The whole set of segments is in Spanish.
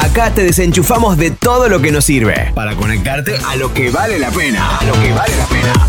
Acá te desenchufamos de todo lo que nos sirve para conectarte a lo que vale la pena. A lo que vale la pena.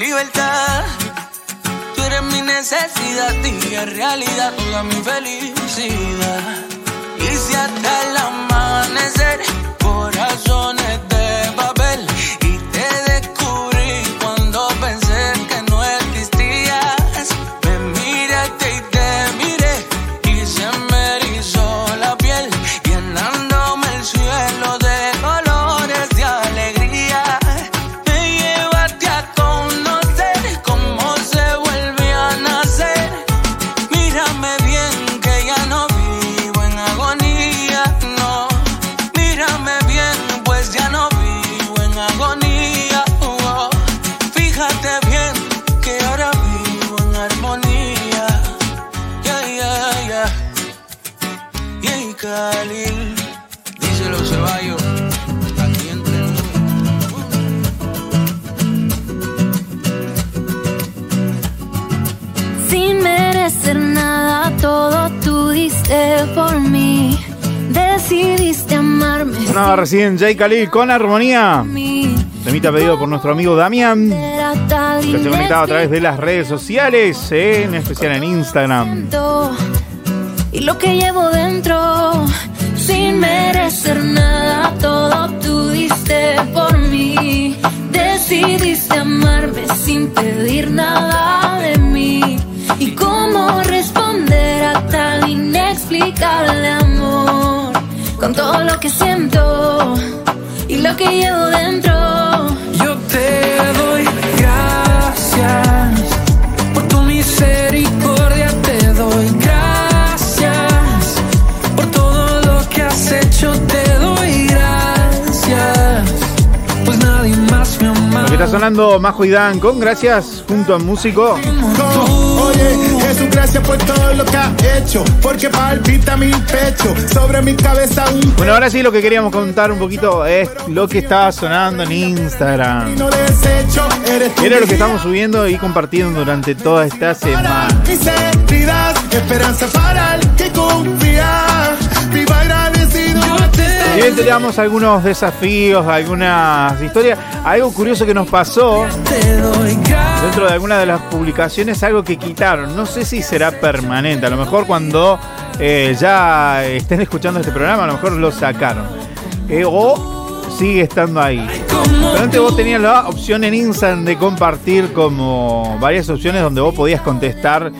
Libertad. Tú eres mi necesidad y realidad toda mi felicidad. Y si hasta el amanecer, Decidiste amarme. Sonaba recién Jay Khalil con armonía. Temita pedido por nuestro amigo Damián, que se conectaba a través de las redes sociales, eh, en especial en Instagram. Y lo que llevo dentro, sin merecer nada, todo tú diste por mí. Decidiste amarme sin pedir nada de mí. Y cómo responder a tal inexplicable amor, con todo lo que siento y lo que llevo dentro. Yo te doy gracias por tu misericordia, te doy gracias por todo lo que has hecho, te doy gracias, pues nadie más me ama. Lo que está sonando Majo y Dan con gracias junto a músico. Oye, gracias por todo lo que has hecho, porque palpita mi pecho, sobre mi cabeza un Bueno, ahora sí lo que queríamos contar un poquito es lo que estaba sonando en Instagram. Era lo que estamos subiendo y compartiendo durante toda esta semana. Mis heridas, esperanza para el que confía, viva agradecido. Bien teníamos algunos desafíos, algunas historias, algo curioso que nos pasó dentro de alguna de las publicaciones, algo que quitaron. No sé si será permanente. A lo mejor cuando eh, ya estén escuchando este programa, a lo mejor lo sacaron. Eh, o sigue estando ahí. Pero antes vos tenías la opción en Instagram de compartir como varias opciones donde vos podías contestar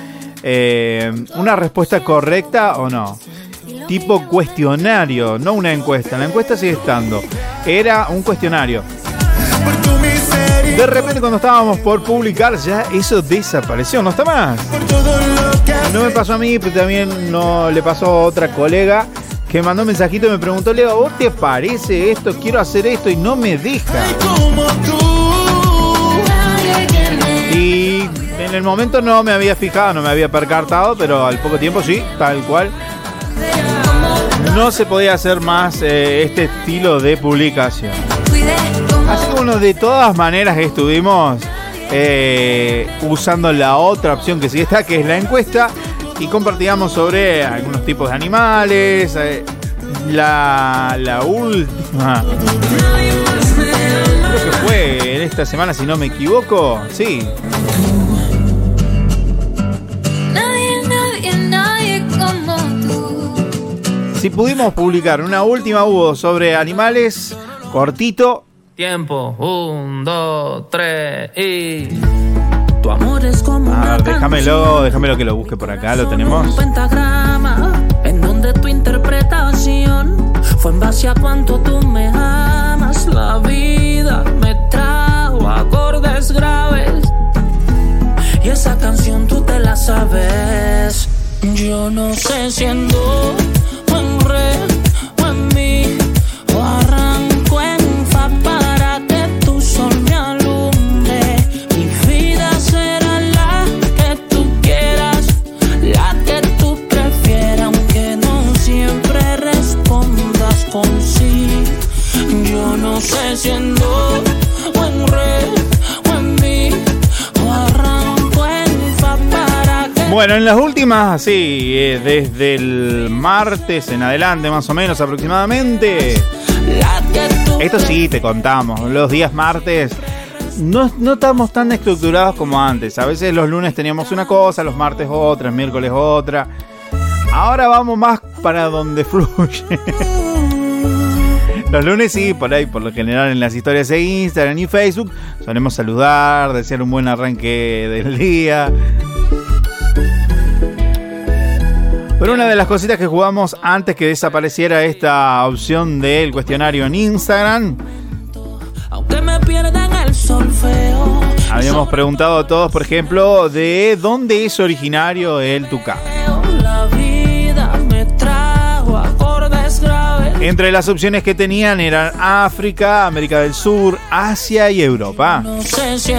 eh, una respuesta correcta o no. Tipo cuestionario, no una encuesta. La encuesta sigue estando. Era un cuestionario. De repente cuando estábamos por publicar ya eso desapareció, no está más. No me pasó a mí, pero también no le pasó a otra colega que mandó un mensajito y me preguntó, Leo, ¿vos te parece esto? Quiero hacer esto y no me deja. Y en el momento no me había fijado, no me había percatado, pero al poco tiempo sí, tal cual. No se podía hacer más eh, este estilo de publicación. Así que bueno, de todas maneras estuvimos eh, usando la otra opción que sí está, que es la encuesta, y compartíamos sobre algunos tipos de animales. eh, la, la última, creo que fue en esta semana, si no me equivoco, sí. Si pudimos publicar una última hubo sobre animales, cortito, Tiempo, un, dos, tres y. Tu amor es como a ver, déjamelo, déjamelo que lo busque por acá, lo un tenemos. pentagrama en donde tu interpretación fue en base a cuánto tú me amas. La vida me trajo acordes graves y esa canción tú te la sabes. Yo no sé si en Bueno, en las últimas, sí, eh, desde el martes en adelante, más o menos aproximadamente. Esto sí, te contamos. Los días martes no, no estamos tan estructurados como antes. A veces los lunes teníamos una cosa, los martes otra, miércoles otra. Ahora vamos más para donde fluye. Los lunes sí, por ahí, por lo general en las historias de Instagram y Facebook, solemos saludar, desear un buen arranque del día. Pero una de las cositas que jugamos antes que desapareciera esta opción del cuestionario en Instagram, Aunque me pierda en el solfeo. habíamos preguntado a todos, por ejemplo, de dónde es originario el tucán. Entre las opciones que tenían eran África, América del Sur, Asia y Europa. No sé si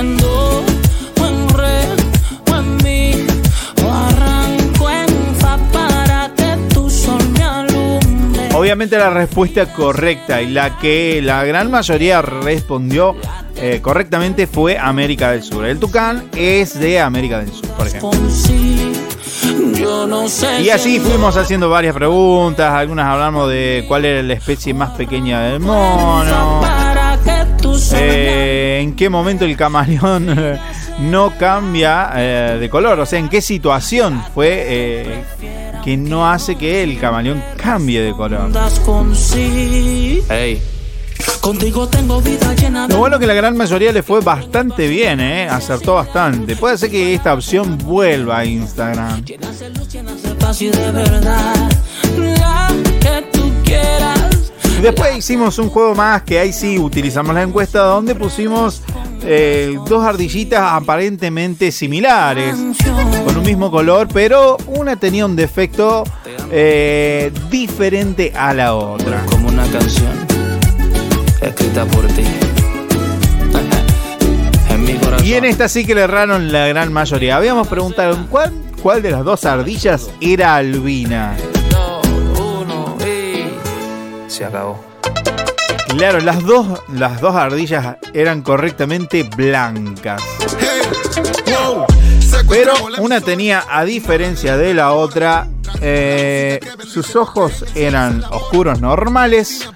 la respuesta correcta y la que la gran mayoría respondió eh, correctamente fue América del Sur. El tucán es de América del Sur, por ejemplo. Y así fuimos do haciendo varias preguntas, algunas hablamos de cuál era la especie más pequeña del mono, eh, en qué momento el camaleón no cambia eh, de color, o sea, en qué situación fue que no hace que el camaleón cambie de color. sí. Contigo tengo vida llena de Lo bueno que la gran mayoría le fue bastante bien, ¿eh? acertó bastante. Puede ser que esta opción vuelva a Instagram. llenas de luz, llenas de paz y de verdad. La que tú quieras. Y después hicimos un juego más que ahí sí utilizamos la encuesta donde pusimos eh, dos ardillitas aparentemente similares, con un mismo color, pero una tenía un defecto eh, diferente a la otra. Como una canción escrita por ti. en mi corazón. Y en esta sí que le erraron la gran mayoría. Habíamos preguntado ¿cuál, cuál de las dos ardillas era albina. Se acabó. Claro, las dos, las dos ardillas eran correctamente blancas. Pero una tenía, a diferencia de la otra, eh, sus ojos eran oscuros normales,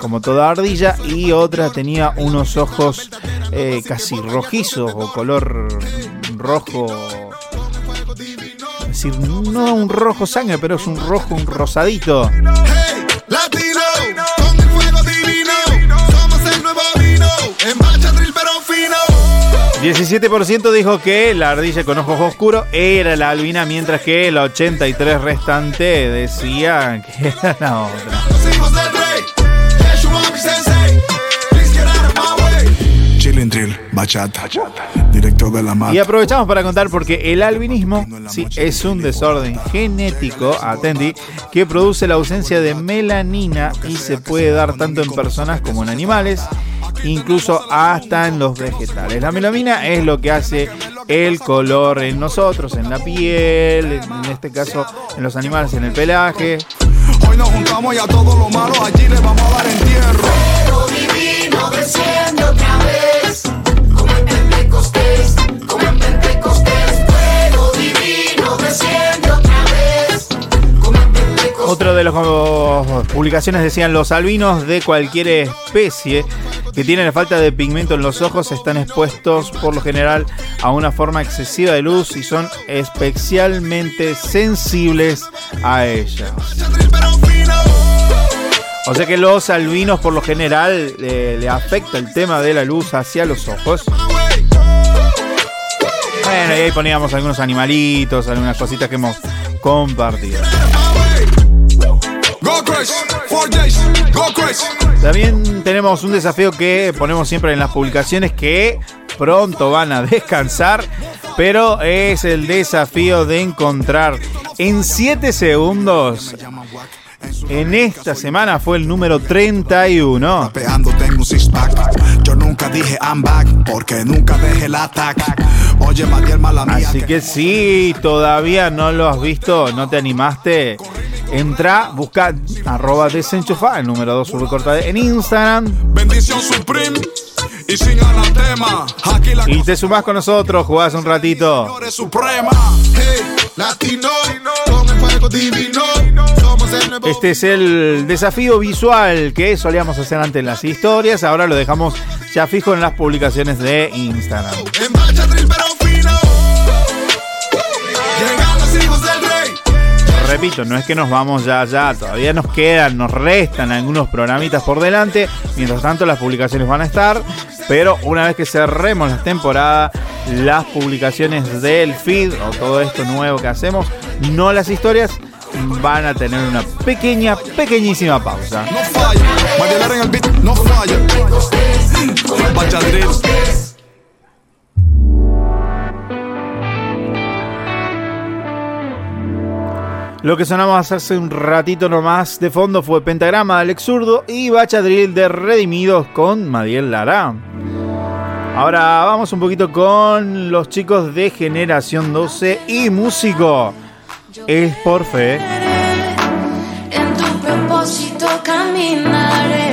como toda ardilla, y otra tenía unos ojos eh, casi rojizos o color rojo. Es decir, no un rojo sangre, pero es un rojo, un rosadito. En marcha drill pero fino. 17% dijo que la ardilla con ojos oscuros era la albina, mientras que el 83% restante decía que era la otra. Chilling drill, bachata. Directo de la mata. Y aprovechamos para contar porque el albinismo sí, es un desorden genético, atendí, que produce la ausencia de melanina y se puede dar tanto en personas como en animales, incluso hasta en los vegetales. La melamina es lo que hace el color en nosotros, en la piel, en este caso en los animales, en el pelaje. Hoy nos juntamos y a todo lo malo allí le vamos a dar entierro. divino desciende otra vez, Otro de las publicaciones decían los albinos de cualquier especie que tienen la falta de pigmento en los ojos están expuestos por lo general a una forma excesiva de luz y son especialmente sensibles a ella. O sea que los albinos por lo general le afecta el tema de la luz hacia los ojos. Bueno, y ahí poníamos algunos animalitos, algunas cositas que hemos compartido. También tenemos un desafío que ponemos siempre en las publicaciones que pronto van a descansar, pero es el desafío de encontrar en 7 segundos. En esta semana fue el número 31. Rapeando tengo un six pack. Yo nunca dije I'm back porque nunca dejé el ataque. Oye, Matiel, mala. Así que si todavía no lo has visto, no te animaste, entra, busca arroba desenchufa, el número 2 subrecortado en Instagram. Bendición supreme y sin anatema. Aquí la Y te sumás con nosotros, jugás un ratito. Suprema. Hey, latino, con el fuego divino. Somos el nuevo. Este es el desafío visual que solíamos hacer antes en las historias. Ahora lo dejamos ya fijo en las publicaciones de Instagram. En marcha drill pero fino. Llegan los hijos del rey. Repito, no es que nos vamos ya, ya. Todavía nos quedan, nos restan algunos programitas por delante. Mientras tanto, las publicaciones van a estar. Pero una vez que cerremos la temporada, las publicaciones del feed o todo esto nuevo que hacemos, no las historias, van a tener una pequeña, pequeñísima pausa. No falla. Mariela en el beat, no falla. Bacha drill. Lo que sonamos hace un ratito nomás de fondo fue Pentagrama de Alex Zurdo y Bacha Drill de Redimidos con Madiel Lara. Ahora vamos un poquito con los chicos de Generación 12 y músico. Es por fe. En tu propósito caminaré,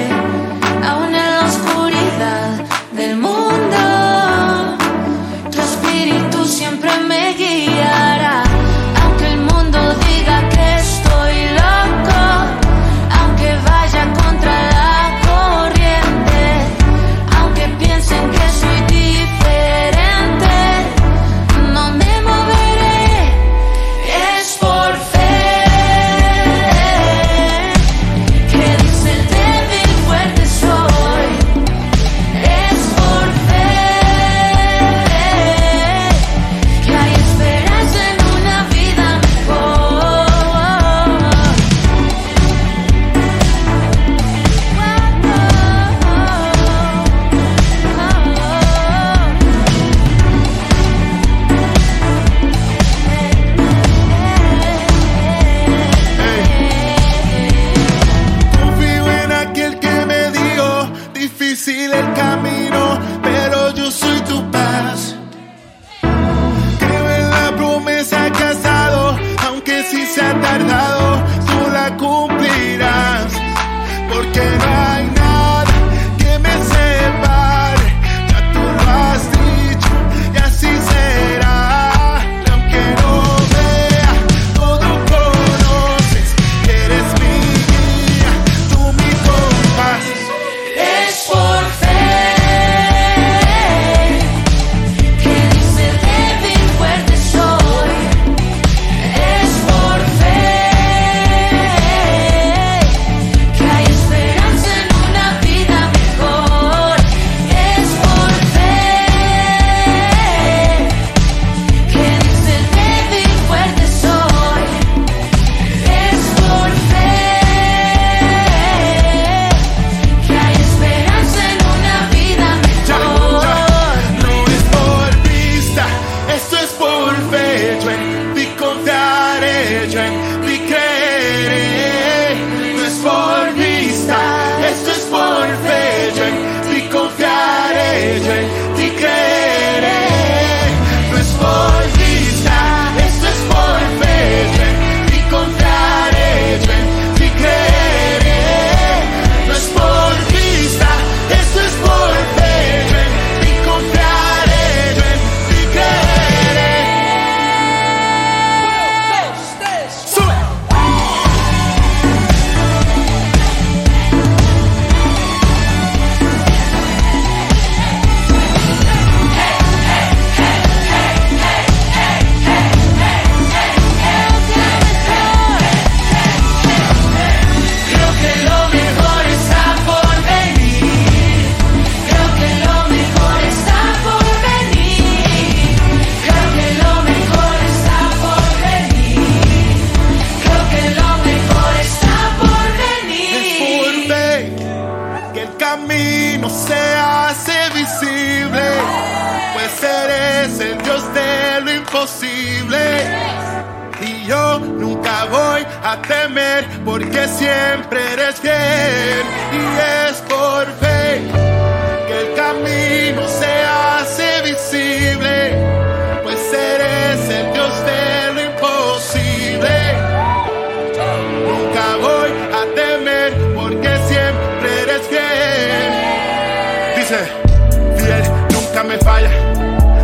me falla.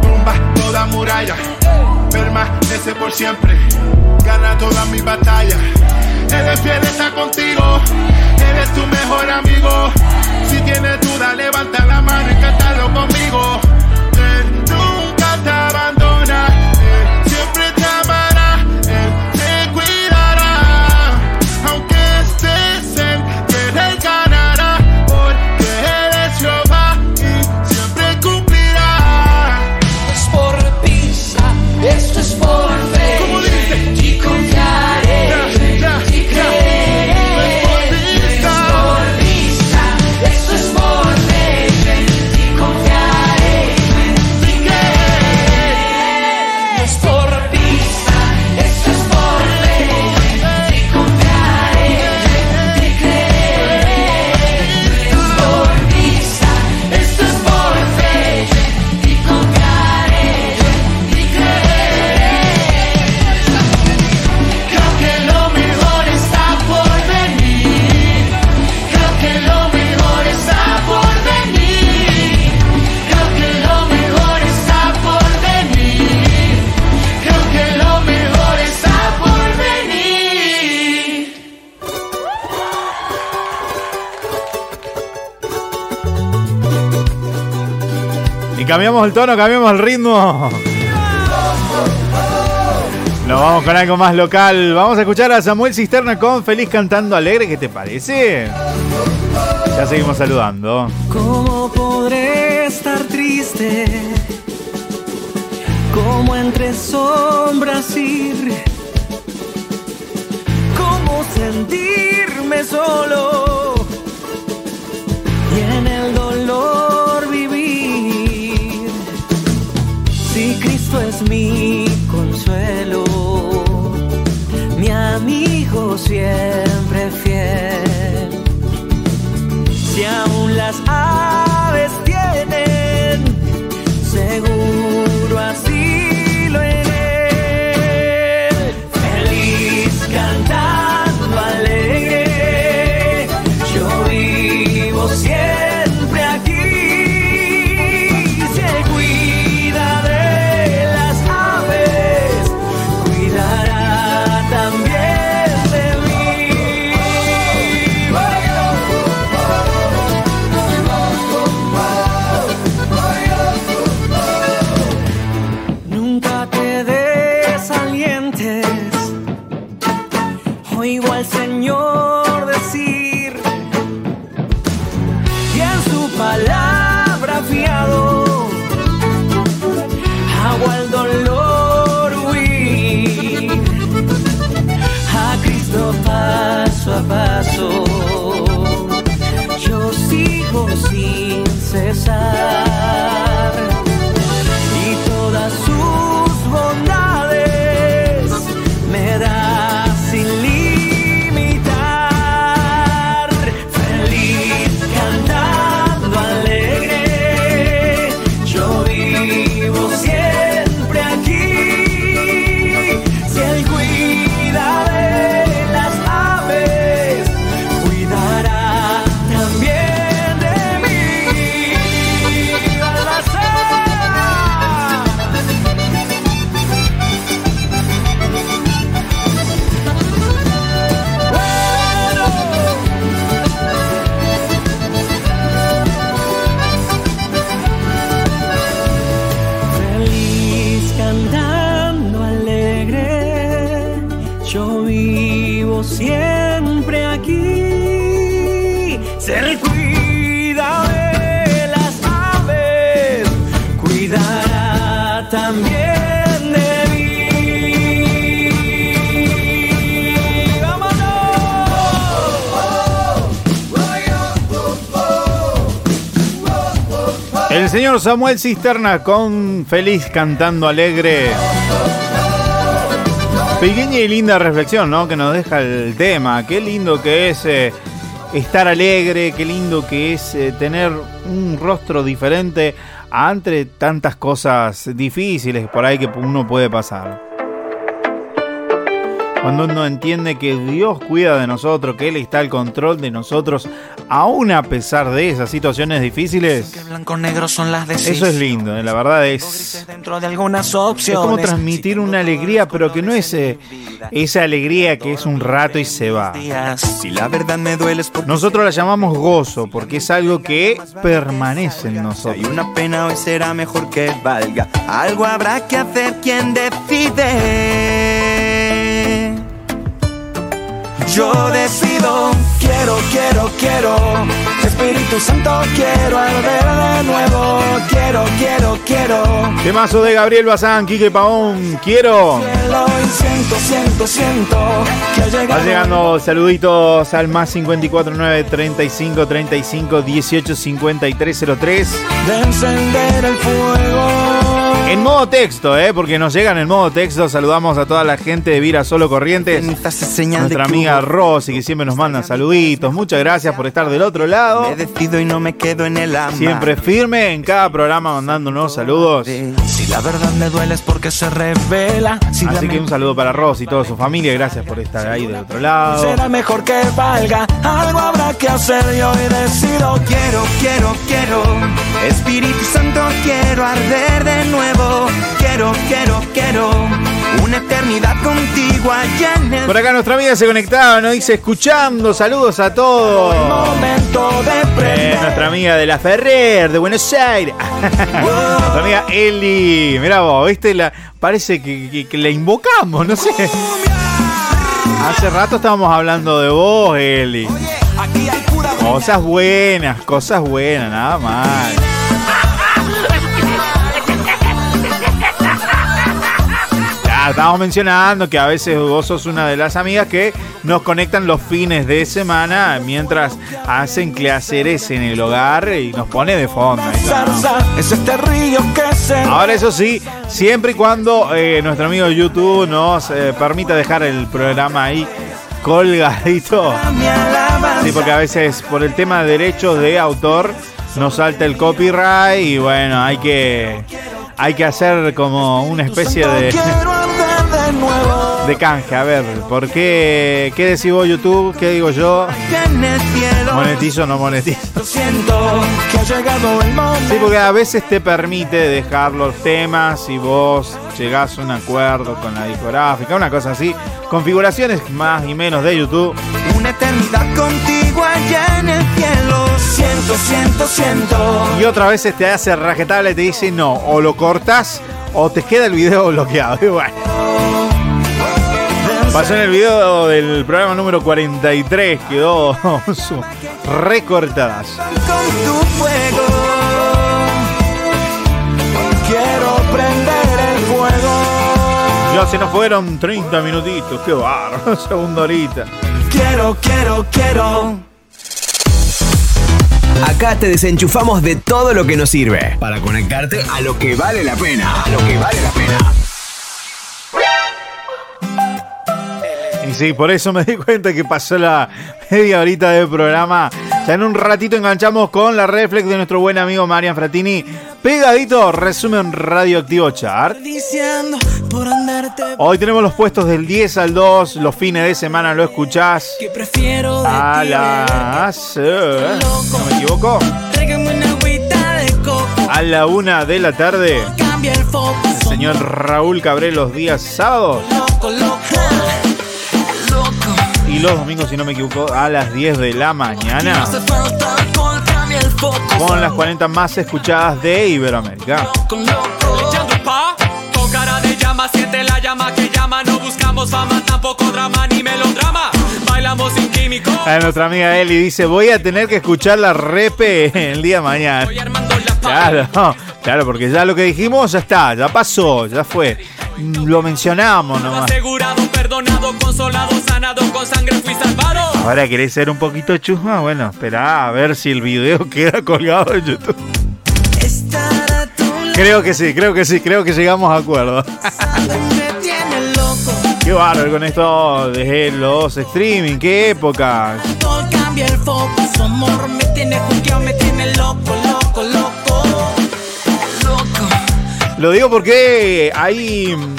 Tumba toda muralla, permanece por siempre. Gana todas mis batallas. Eres fiel, está contigo. Eres tu mejor amigo. Si tienes duda, levanta la mano y cántalo conmigo. Y cambiamos el tono, cambiamos el ritmo. Nos vamos con algo más local. Vamos a escuchar a Samuel Cisterna con Feliz Cantando Alegre. ¿Qué te parece? Ya seguimos saludando. ¿Cómo podré estar triste? Como entre sombras ir. ¿Cómo sentirme solo? Y en el dolor Es mi consuelo, mi amigo siempre fiel. Si aún las aves tienen El señor Samuel Cisterna con Feliz cantando alegre. Pequeña y linda reflexión, ¿no? Que nos deja el tema. Qué lindo que es eh, estar alegre, qué lindo que es eh, tener un rostro diferente ante tantas cosas difíciles por ahí que uno puede pasar. Cuando uno entiende que Dios cuida de nosotros, que Él está al control de nosotros, aún a pesar de esas situaciones difíciles, eso es lindo, eh, la verdad es, dentro de algunas es como transmitir una alegría, pero que no es eh, esa alegría que es un rato y se va. Nosotros la llamamos gozo, porque es algo que permanece en hay nosotros. una pena hoy será mejor que valga. Algo habrá que hacer quien decide. Yo decido, quiero, quiero, quiero. Espíritu Santo, quiero arder de nuevo. Quiero, quiero, quiero. Temazo de Gabriel Bazán, Quique Paón, quiero. Siento, siento, siento Va llegando saluditos al más 549 35 35 18 53 03. de encender el fuego. En modo texto, ¿eh? Porque nos llegan en modo texto. Saludamos a toda la gente de Vira Solo Corrientes. Nuestra amiga Rosy, que siempre nos manda saluditos. Muchas gracias por estar del otro lado. Me decido y no me quedo en el ama. Siempre firme en cada programa mandándonos saludos. Si la verdad me duele es porque se revela. Si Así que un saludo para Rosy y toda su familia. Gracias por estar ahí del otro lado. será mejor que valga. Algo habrá que hacer y hoy decido. Quiero, quiero, quiero. Espíritu Santo, quiero arder de nuevo. Quiero, quiero, quiero. Una eternidad contigo allá en el Por acá nuestra amiga se conectaba, nos dice escuchando, saludos a todos. Eh, nuestra amiga de la Ferrer, de Buenos Aires. nuestra amiga Eli. Mira vos, viste, la, parece que, que- que la invocamos, no sé. Hace rato estábamos hablando de vos, Eli. Aquí hay pura Cosas buenas, cosas buenas, nada mal. Estábamos mencionando que a veces vos sos una de las amigas que nos conectan los fines de semana mientras hacen quehaceres en el hogar y nos pone de fondo. este. Ahora eso sí, siempre y cuando eh, nuestro amigo YouTube nos eh, permita dejar el programa ahí colgadito. Sí, porque a veces por el tema de derechos de autor nos salta el copyright y bueno, hay que hay que hacer como una especie de, de nuevo. de canje. A ver, ¿por qué? ¿Qué decís vos YouTube? ¿Qué digo yo? ¿Monetizo o no monetizo? Siento que ha llegado el momento. Sí, porque a veces te permite dejar los temas y vos llegás a un acuerdo con la discográfica, una cosa así. Configuraciones más y menos de YouTube. Una eternidad contigo allá en el cielo. Siento, siento, siento. Y otras veces te hace rajetable y te dice no, o lo cortas o te queda el video bloqueado. Y bueno. Pasó en el video del programa número 43, quedó recortadas. Con tu fuego. Quiero prender el fuego. Ya se nos fueron 30 minutitos, qué barro, segunda horita. Quiero, quiero, quiero. Acá te desenchufamos de todo lo que nos sirve para conectarte a lo que vale la pena. A lo que vale la pena. Y sí, por eso me di cuenta que pasó la media horita del programa. Ya en un ratito enganchamos con la reflex de nuestro buen amigo Marian Fratini. Pegadito, resumen radioactivo chart. Hoy tenemos los puestos del 10 al 2, los fines de semana lo escuchás a las... ¿No me equivoco? A la una de la tarde. El señor Raúl Cabré los días sábados. Y los domingos, si no me equivoco, a las 10 de la mañana. Con las 40 más escuchadas de Iberoamérica. Siente la llama que llama. No buscamos fama, tampoco drama ni melodrama. Bailamos sin químico. A nuestra amiga Eli dice, voy a tener que escuchar la repe el día de mañana. La. Claro, claro, porque ya lo que dijimos ya está, ya pasó, ya fue. Lo mencionamos nomás. Asegurado, perdonado, consolado, sanado, con sangre fui salvado. Ahora querés ser un poquito chusma, bueno, espera a ver si el video queda colgado en YouTube. Creo que sí, creo que sí, creo que llegamos a acuerdo. Qué bárbaro con esto de los streaming, qué época. Todo cambia el foco. Su amor me tiene juqueado, me tiene loco, loco, loco. Loco. Lo digo porque hay mm,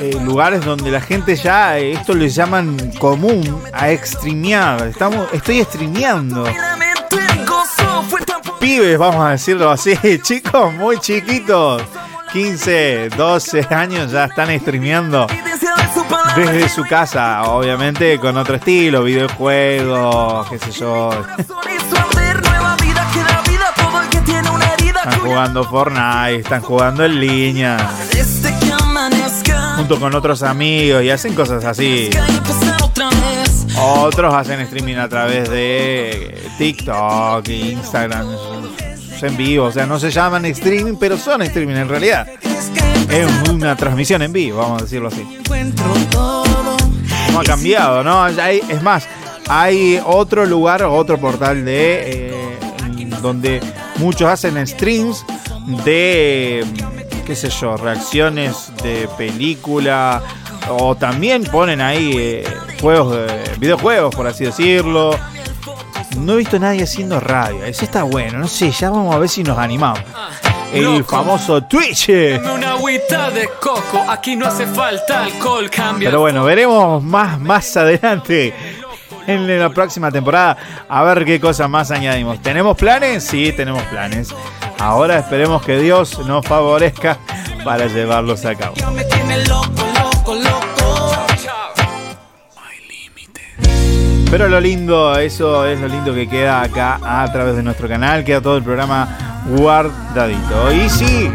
eh, lugares donde la gente ya, eh, esto le llaman común, a extremear. Estamos, estoy streameando. Pibes, vamos a decirlo así, chicos muy chiquitos. 15, 12 años ya están streameando desde su casa, obviamente con otro estilo, videojuegos, qué sé yo. Están jugando Fortnite, están jugando en línea, junto con otros amigos y hacen cosas así. Otros hacen streaming a través de TikTok, Instagram, en vivo. O sea, no se llaman streaming, pero son streaming en realidad. Es una transmisión en vivo, vamos a decirlo así. No ha cambiado, ¿no? Hay- es más, hay otro lugar, otro portal de eh, donde muchos hacen streams de, qué sé yo, reacciones de película o también ponen ahí eh, juegos, de, videojuegos, por así decirlo. No he visto a nadie haciendo radio, eso está bueno, no sé, ya vamos a ver si nos animamos. El Loco. famoso Twitch. Una agüita de coco, aquí no hace falta alcohol, cambia. Pero bueno, veremos más, más adelante en la próxima temporada a ver qué cosas más añadimos. ¿Tenemos planes? Sí, tenemos planes. Ahora esperemos que Dios nos favorezca para llevarlos a cabo. Pero lo lindo, eso es lo lindo que queda acá a través de nuestro canal, queda todo el programa guardadito. Y si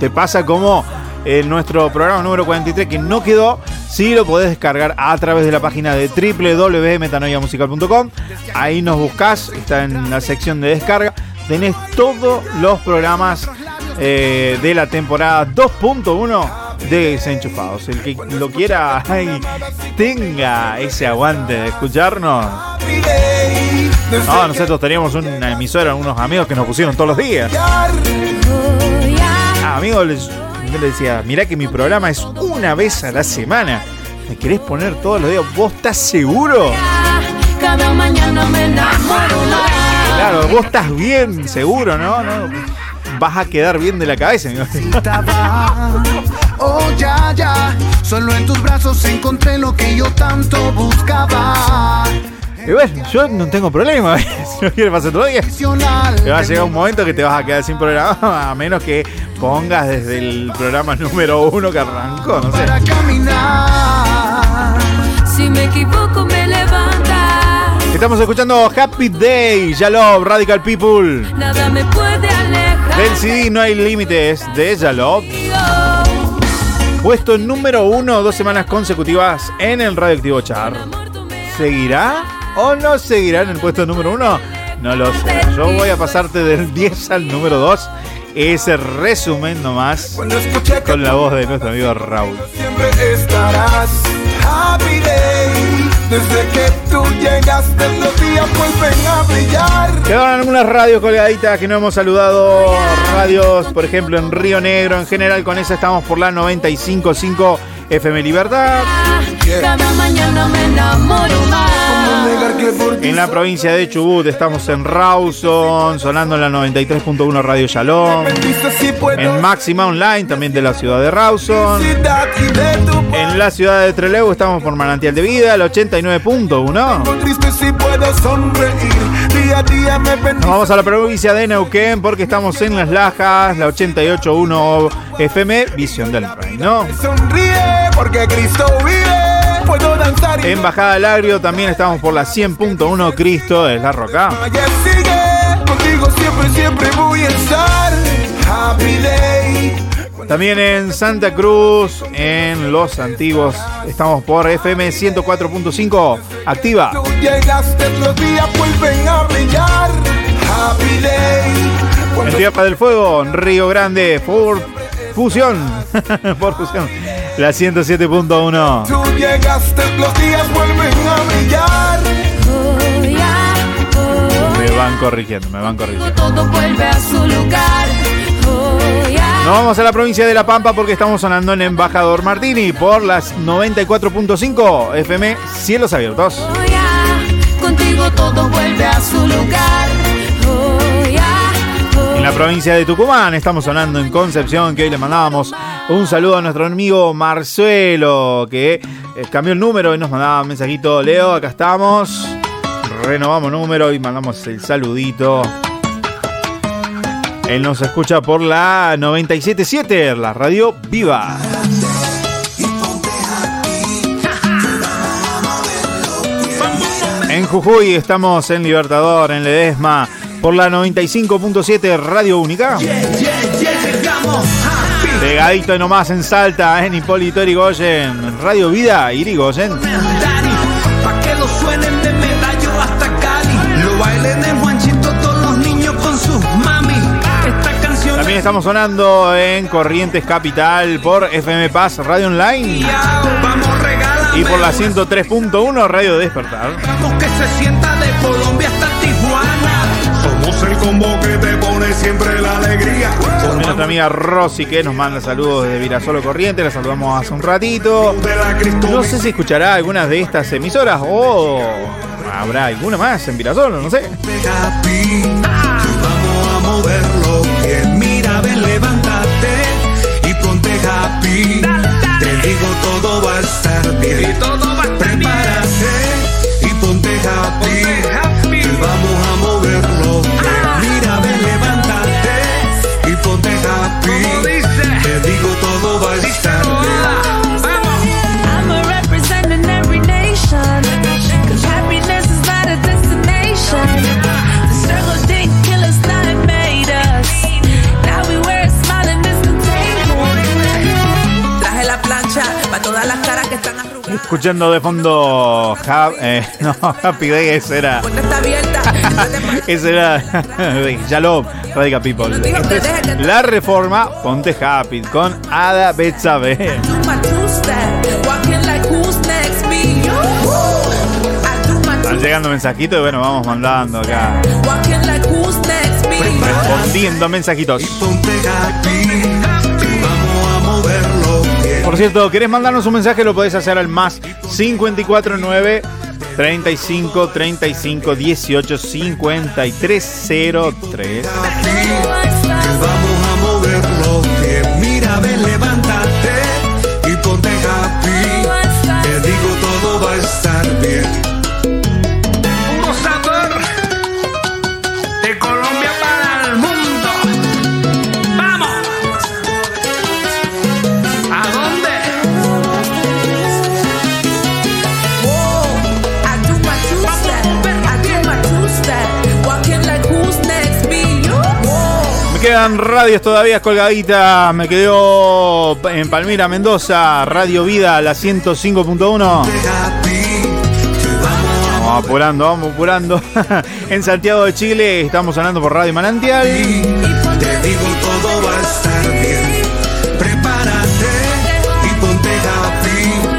te pasa como en nuestro programa número 43 que no quedó, sí lo podés descargar a través de la página de www.metanoiamusical.com. Ahí nos buscas, está en la sección de descarga. Tenés todos los programas eh, de la temporada 2.1 de Desenchufados. El que lo quiera ay, tenga ese aguante de escucharnos. No, nosotros teníamos una emisora, unos amigos que nos pusieron todos los días. Ah, amigo, les, yo le decía, mirá que mi programa es una vez a la semana. ¿Me querés poner todos los días? ¿Vos estás seguro? Cada mañana me enamoro más. Claro, vos estás bien, seguro, ¿no? ¿No? Vas a quedar bien de la cabeza, amigo. Oh, ya, ya. Solo en tus brazos encontré lo que yo tanto buscaba. Y bueno, yo no tengo problema. si no quieres pasar otro día. Te va a llegar un momento que te vas a quedar sin programa, a menos que pongas desde el programa número uno que arrancó, no sé. Para caminar. Si me equivoco, me levanta. Estamos escuchando Happy Day, Yalov, Radical People. Nada me puede alejar. Del CD No hay límites de Yalov. Puesto número uno dos semanas consecutivas en el Radioactivo Char. ¿Seguirá o no seguirá en el puesto número uno? No lo sé. Yo voy a pasarte del 10 al número 2. Ese resumen nomás con la voz de nuestro amigo Raúl. Siempre estarás happy day. Desde que tú llegaste, los días vuelven a brillar. Quedaron algunas radios colgaditas que no hemos saludado. Radios, por ejemplo, en Río Negro. En general, con esa estamos por la 95.5 FM Libertad. Cada mañana me enamoro más. En la provincia de Chubut estamos en Rawson, sonando en la 93.1 Radio Shalom. En Máxima Online, también de la ciudad de Rawson. En la ciudad de Trelew estamos por Manantial de Vida, el 89.1. Triste si puedo sonreír. Día a día me Nos vamos a la provincia de Neuquén porque estamos en Las Lajas, la 88.1 FM, Visión del Reino. sonríe porque Cristo vive. Puedo danzar En Bajada del Agrio también estamos por la 100.1 Cristo es la Roca. Ayer sigue. Contigo siempre, siempre voy a estar. Happy day. También en Santa Cruz, en Los Antiguos, estamos por FM 104.5 activa. En Tierra del Fuego, en Río Grande, por Fusión, por Fusión, la 107.1. Tú llegaste, los días vuelven a brillar. Oh, van corrigiendo, me van corrigiendo. Todo vuelve a su lugar. Nos vamos a la provincia de La Pampa porque estamos sonando en Embajador Martini por las 94.5 FM Cielos Abiertos. Contigo todo vuelve a su lugar. En la provincia de Tucumán estamos sonando en Concepción, que hoy le mandábamos un saludo a nuestro amigo Marcelo, que eh, cambió el número y nos mandaba un mensajito. Leo, acá estamos. Renovamos número y mandamos el saludito. Él nos escucha por la 977, la radio viva. En Jujuy estamos en Libertador, en Ledesma, por la 95.7 Radio Única. Pegadito y nomás en Salta, en Hipólito Yrigoyen, Radio Vida Irigoyen. Pa' que lo suenen de medallo hasta Cali. Lo bailen en Juanchito todos los niños con sus mami. Esta canción También estamos sonando en Corrientes Capital por FM Paz Radio Online y por la 103.1 Radio Despertar. Vamos que se sienta de Colombia hasta Tijuana. Somos el combo que te pone siempre la alegría. También nuestra amiga Rosy que nos manda saludos desde Virasolo Corrientes, la saludamos hace un ratito. No sé si escuchará algunas de estas emisoras o habrá alguna más en Virasolo, no sé. Happy. Vamos a moverlo bien. Mira, ven, levántate y ponte happy. Te digo, todo va a estar bien. Escuchando de fondo Ha- eh, no, Happy Day, ese era. Puerta está abierta. Ese era Shalom, Radical People. Esta es la reforma Ponte Happy con Ada Betsabe. Están llegando mensajitos y bueno, vamos mandando acá. Respondiendo mensajitos. Ponte happy. Por cierto, ¿querés mandarnos un mensaje? Lo podés hacer al más 549 35 35 18 53 03. Quedan radios todavía colgaditas. Me quedó en Palmira, Mendoza, Radio Vida, la 105.1. Vamos apurando, vamos apurando. en Santiago de Chile estamos sonando por Radio Manantial.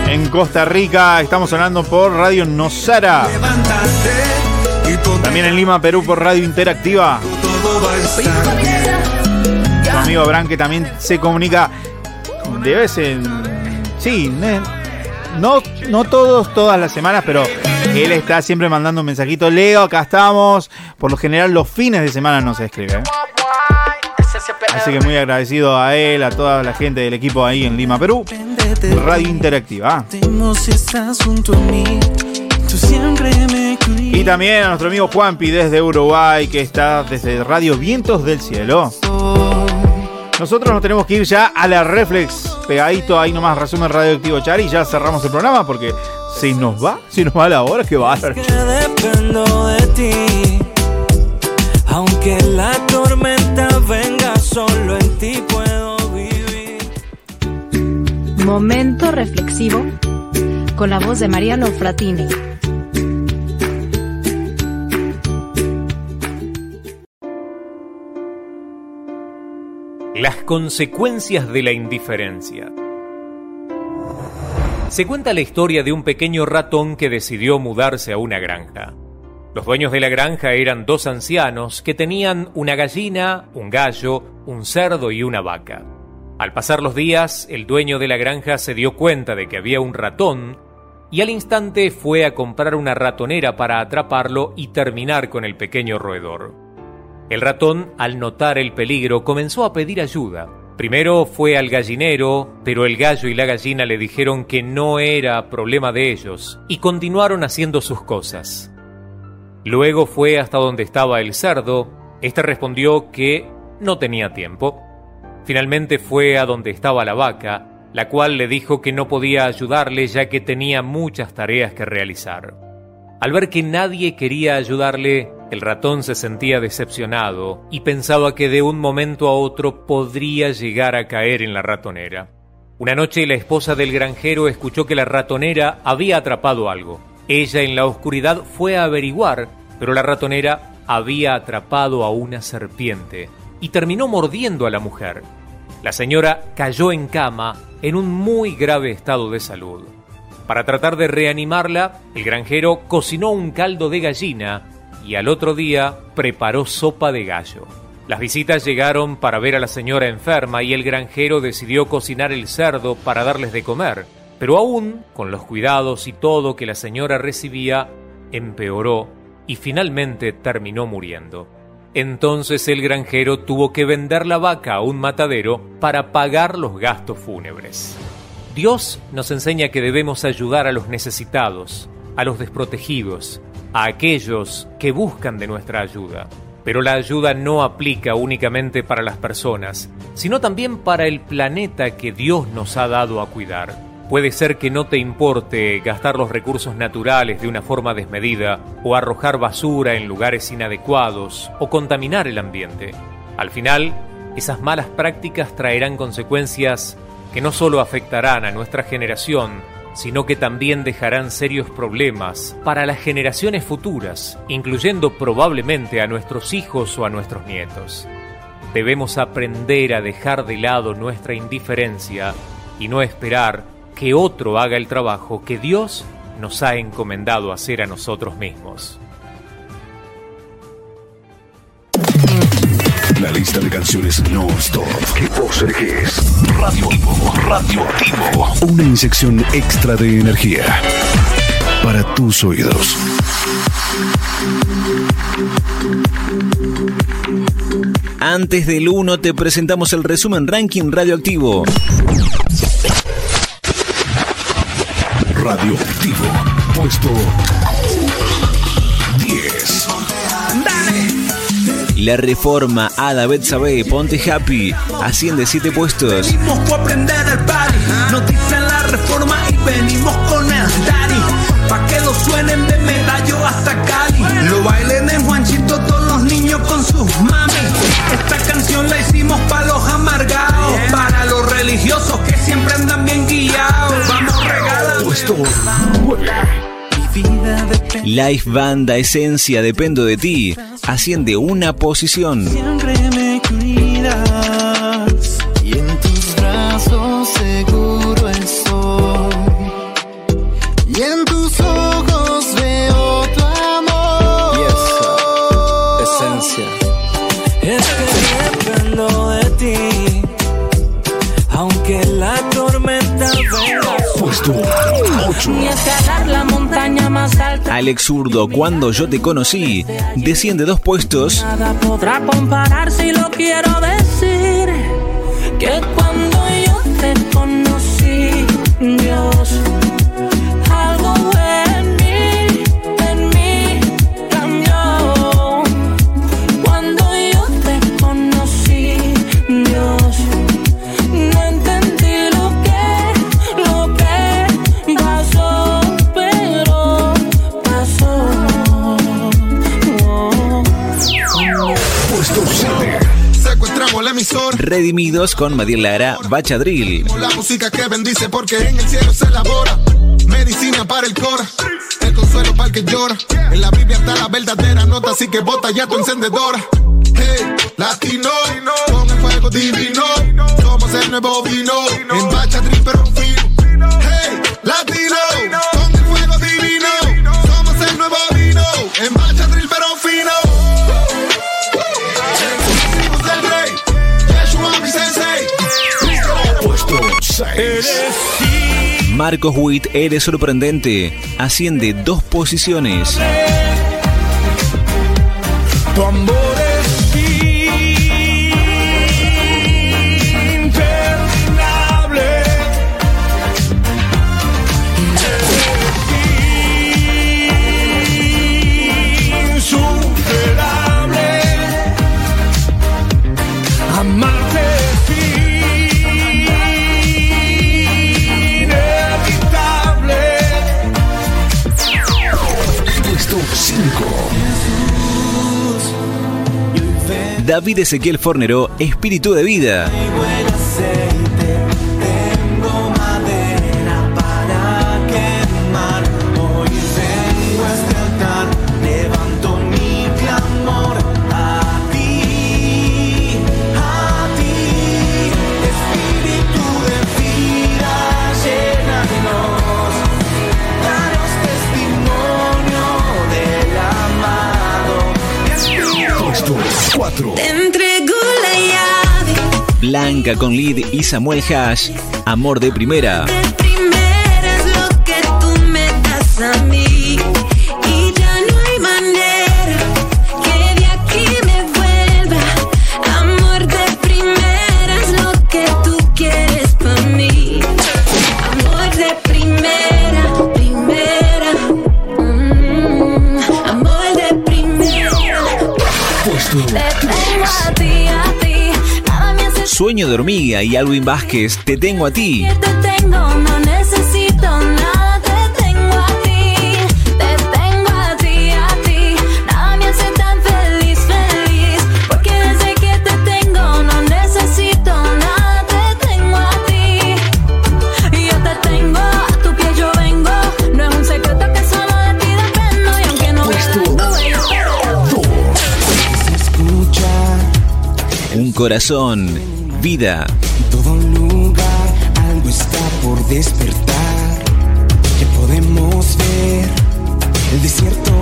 En Costa Rica estamos sonando por Radio Nosara. También en Lima, Perú por Radio Interactiva. Todo va a estar bien. Tu amigo Bran que también se comunica de vez en... Sí, ne- no, no todos, todas las semanas, pero él está siempre mandando un mensajito. Leo, acá estamos. Por lo general los fines de semana no se escribe. ¿eh? Así que muy agradecido a él, a toda la gente del equipo ahí en Lima, Perú. Radio Interactiva. Tú siempre me cuidas. Y también a nuestro amigo Juanpi desde Uruguay, que está desde Radio Vientos del Cielo. Nosotros nos tenemos que ir ya a la Reflex. Pegadito ahí nomás, resumen radioactivo Chari. Y ya cerramos el programa porque si nos va, si nos va la hora, que va a Que dependo de ti. Aunque la tormenta venga, solo en ti puedo vivir. Momento reflexivo con la voz de Mariano Fratini. Las consecuencias de la indiferencia. Se cuenta la historia de un pequeño ratón que decidió mudarse a una granja. Los dueños de la granja eran dos ancianos que tenían una gallina, un gallo, un cerdo y una vaca. Al pasar los días, el dueño de la granja se dio cuenta de que había un ratón y al instante fue a comprar una ratonera para atraparlo y terminar con el pequeño roedor. El ratón, al notar el peligro, comenzó a pedir ayuda. Primero fue al gallinero, pero el gallo y la gallina le dijeron que no era problema de ellos y continuaron haciendo sus cosas. Luego fue hasta donde estaba el cerdo. Este respondió que no tenía tiempo. Finalmente fue a donde estaba la vaca, la cual le dijo que no podía ayudarle ya que tenía muchas tareas que realizar. Al ver que nadie quería ayudarle, el ratón se sentía decepcionado y pensaba que de un momento a otro podría llegar a caer en la ratonera. Una noche la esposa del granjero escuchó que la ratonera había atrapado algo. Ella en la oscuridad fue a averiguar, pero la ratonera había atrapado a una serpiente y terminó mordiendo a la mujer. La señora cayó en cama en un muy grave estado de salud. Para tratar de reanimarla, el granjero cocinó un caldo de gallina y al otro día preparó sopa de gallo. Las visitas llegaron para ver a la señora enferma y el granjero decidió cocinar el cerdo para darles de comer, pero aún, con los cuidados y todo que la señora recibía, empeoró y finalmente terminó muriendo. Entonces el granjero tuvo que vender la vaca a un matadero para pagar los gastos fúnebres. Dios nos enseña que debemos ayudar a los necesitados, a los desprotegidos, a aquellos que buscan de nuestra ayuda. Pero la ayuda no aplica únicamente para las personas, sino también para el planeta que Dios nos ha dado a cuidar. Puede ser que no te importe gastar los recursos naturales de una forma desmedida, o arrojar basura en lugares inadecuados, o contaminar el ambiente. Al final, esas malas prácticas traerán consecuencias que no solo afectarán a nuestra generación, sino que también dejarán serios problemas para las generaciones futuras, incluyendo probablemente a nuestros hijos o a nuestros nietos. Debemos aprender a dejar de lado nuestra indiferencia y no esperar que otro haga el trabajo que Dios nos ha encomendado hacer a nosotros mismos. La lista de canciones no stop que vos elegís. Radioactivo, radioactivo. Una inyección extra de energía para tus oídos. Antes del 1 te presentamos el resumen ranking radioactivo. Radioactivo, puesto 10. La reforma Ada Betsabe Ponte Happy asciende 7 puestos. Venimos a aprender el party. Nos dicen la reforma y venimos con el daddy. Pa' que lo suenen de medallo hasta Cali. Lo bailen en Juanchito todos los niños con sus mami. Esta canción la hicimos pa' los amargados. Para los religiosos que siempre andan bien guiados. Vamos regalando. Puesto 9. Life Banda Esencia Dependo de ti asciende una posición. Alex Zurdo, cuando yo te conocí, desciende dos puestos. Nada podrá compararse y lo quiero decir. Redimidos con Madiel Lara, Bachadril. La música que bendice porque en el cielo se elabora. Medicina para el cora. El consuelo para el que llora. En la Biblia está la verdadera nota, así que bota ya tu encendedora. Hey, latino, con el fuego divino. Somos el nuevo vino. En Bachadril pero fino. Marcos Witt, eres sorprendente. Asciende dos posiciones. David Ezequiel Fornero, Espíritu de Vida. Samuel Hash, Amor de Primera. Sueño de hormiga y Alvin Vázquez, Te tengo a ti. te tengo, no necesito nada, te tengo a ti, te tengo a ti, a ti, nada me hace tan feliz, feliz, porque desde que te tengo no necesito nada, te tengo a ti, y yo te tengo, a tu pie yo vengo, no es un secreto que solo de ti dependo, y aunque no vea las nubes, yo te Un corazón, vida. todo lugar, algo está por despertar. Ya podemos ver el desierto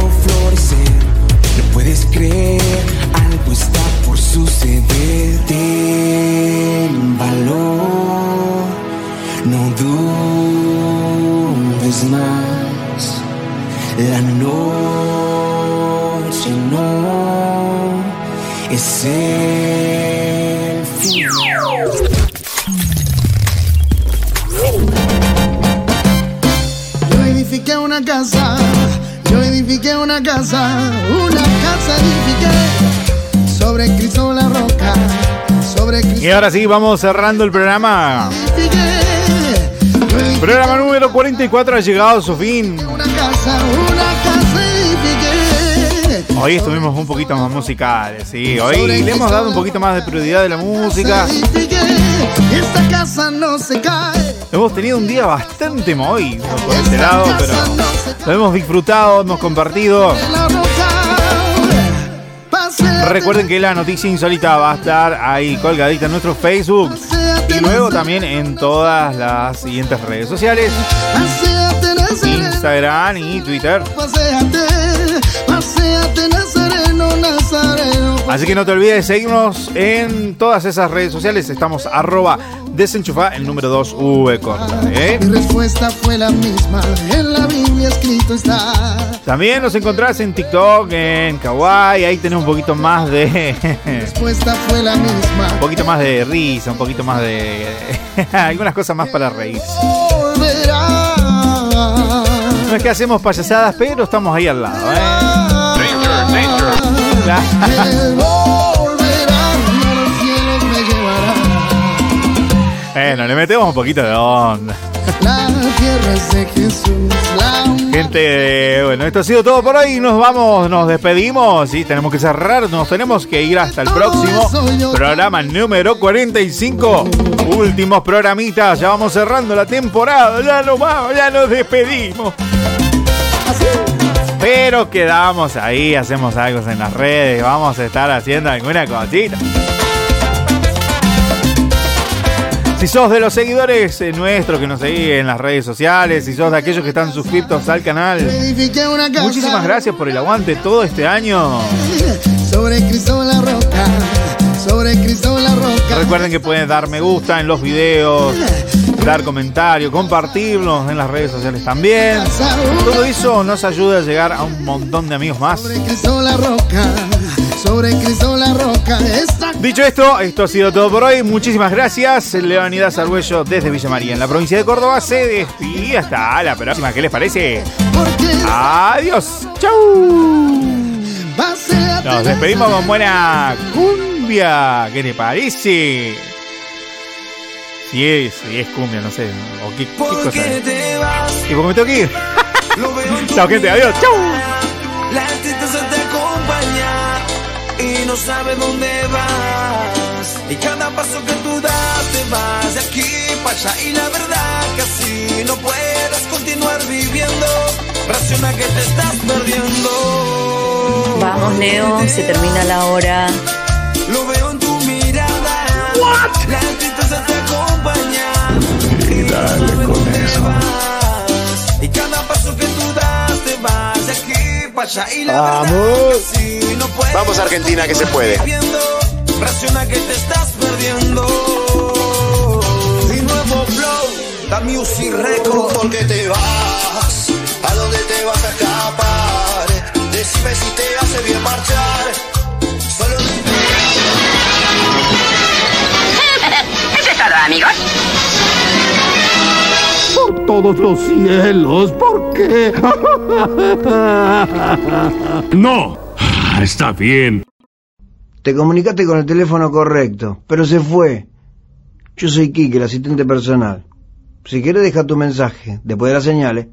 ahora sí, vamos cerrando el programa. Programa número 44 ha llegado a su fin. Hoy estuvimos un poquito más musicales, sí. Hoy le hemos dado un poquito más de prioridad de la música. Hemos tenido un día bastante movido por este lado, pero lo hemos disfrutado, hemos compartido. Recuerden que la noticia insólita va a estar ahí colgadita en nuestro Facebook y luego también en todas las siguientes redes sociales, Instagram y Twitter. Así que no te olvides de seguirnos en todas esas redes sociales. Estamos arroba desenchufa el número 2 V corta. ¿eh? Mi respuesta fue la misma, en la Biblia escrito está. También nos encontrás en TikTok, en Kawaii. Ahí tenés un poquito más de. Respuesta fue la misma. un poquito más de risa, un poquito más de. algunas cosas más para reír. No es que hacemos payasadas, pero estamos ahí al lado. ¿eh? Bueno, le metemos un poquito de onda. La tierra es de Jesús, la Gente, bueno, esto ha sido todo por hoy. Nos vamos, nos despedimos y tenemos que cerrar. Nos tenemos que ir hasta el próximo programa número 45. Últimos programitas. Ya vamos cerrando la temporada. Ya nos vamos, ya nos despedimos. Pero quedamos ahí, hacemos algo en las redes. Vamos a estar haciendo alguna cosita. Si sos de los seguidores eh, nuestros que nos seguís en las redes sociales, si sos de aquellos que están suscriptos al canal, muchísimas gracias por el aguante todo este año. sobre la roca, sobre la roca. Recuerden que pueden dar me gusta en los videos, dar comentario, compartirnos en las redes sociales también. Todo eso nos ayuda a llegar a un montón de amigos más. Sobre Cristo la roca, sobre Cristo la roca. Dicho esto, esto ha sido todo por hoy. Muchísimas gracias. Leonidas Argüello desde Villa María, en la provincia de Córdoba, se despide hasta la próxima. ¿Qué les parece? Adiós. Chau. Nos despedimos con buena cumbia. ¿Qué te parece? Si es, si es cumbia, no sé. O qué, qué cosa te vas? Y porque me tengo que ir. Chao, gente. Adiós. Chau. La tristeza te acompaña y no sabe dónde vas. Y cada paso que tú das te vas de aquí para allá. Y la verdad que así no puedes continuar viviendo. Raciona que te estás perdiendo. Vamos, Leo, se termina la hora. Lo veo en tu mirada. La dale con eso. Y cada paso que tú das te vas de aquí para allá. Y la verdad que así no puedes Vamos Argentina que se puede. viviendo. Raciona que te estás perdiendo. Y nuevo flow, la music record. ¿Por qué te vas? ¿A dónde te vas a escapar? Decime si te hace bien marchar. Solo es todo, amigos. Por todos los cielos, ¿por qué? No. Está bien. Te comunicaste con el teléfono correcto, pero se fue. Yo soy Kike, el asistente personal. Si quieres deja tu mensaje, después de las señales.